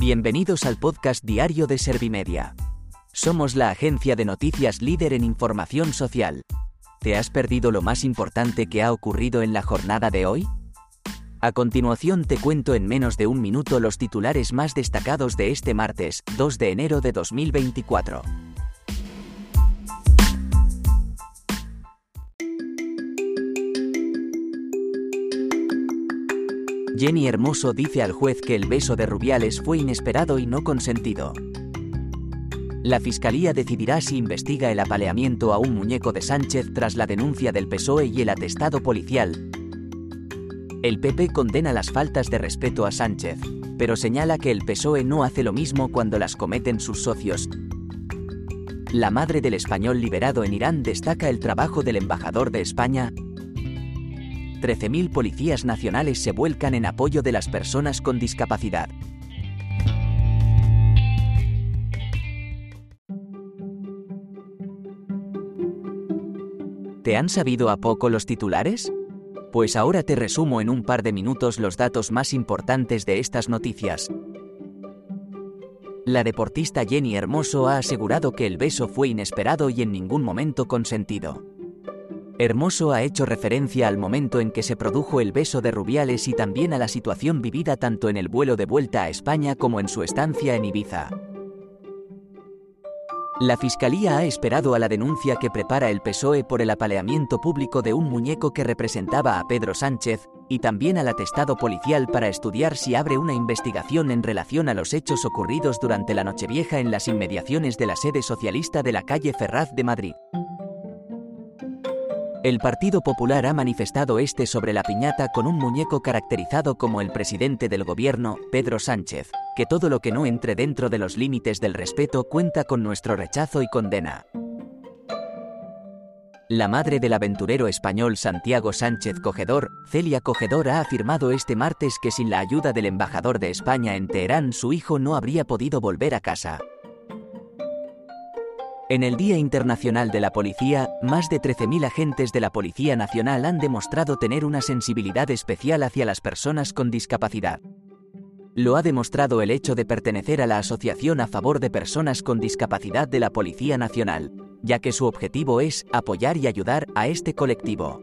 Bienvenidos al podcast diario de Servimedia. Somos la agencia de noticias líder en información social. ¿Te has perdido lo más importante que ha ocurrido en la jornada de hoy? A continuación te cuento en menos de un minuto los titulares más destacados de este martes, 2 de enero de 2024. Jenny Hermoso dice al juez que el beso de Rubiales fue inesperado y no consentido. La Fiscalía decidirá si investiga el apaleamiento a un muñeco de Sánchez tras la denuncia del PSOE y el atestado policial. El PP condena las faltas de respeto a Sánchez, pero señala que el PSOE no hace lo mismo cuando las cometen sus socios. La madre del español liberado en Irán destaca el trabajo del embajador de España, 13.000 policías nacionales se vuelcan en apoyo de las personas con discapacidad. ¿Te han sabido a poco los titulares? Pues ahora te resumo en un par de minutos los datos más importantes de estas noticias. La deportista Jenny Hermoso ha asegurado que el beso fue inesperado y en ningún momento consentido. Hermoso ha hecho referencia al momento en que se produjo el beso de Rubiales y también a la situación vivida tanto en el vuelo de vuelta a España como en su estancia en Ibiza. La Fiscalía ha esperado a la denuncia que prepara el PSOE por el apaleamiento público de un muñeco que representaba a Pedro Sánchez, y también al atestado policial para estudiar si abre una investigación en relación a los hechos ocurridos durante la Nochevieja en las inmediaciones de la sede socialista de la calle Ferraz de Madrid. El Partido Popular ha manifestado este sobre la piñata con un muñeco caracterizado como el presidente del gobierno, Pedro Sánchez, que todo lo que no entre dentro de los límites del respeto cuenta con nuestro rechazo y condena. La madre del aventurero español Santiago Sánchez Cogedor, Celia Cogedor, ha afirmado este martes que sin la ayuda del embajador de España en Teherán su hijo no habría podido volver a casa. En el Día Internacional de la Policía, más de 13.000 agentes de la Policía Nacional han demostrado tener una sensibilidad especial hacia las personas con discapacidad. Lo ha demostrado el hecho de pertenecer a la Asociación a favor de personas con discapacidad de la Policía Nacional, ya que su objetivo es apoyar y ayudar a este colectivo.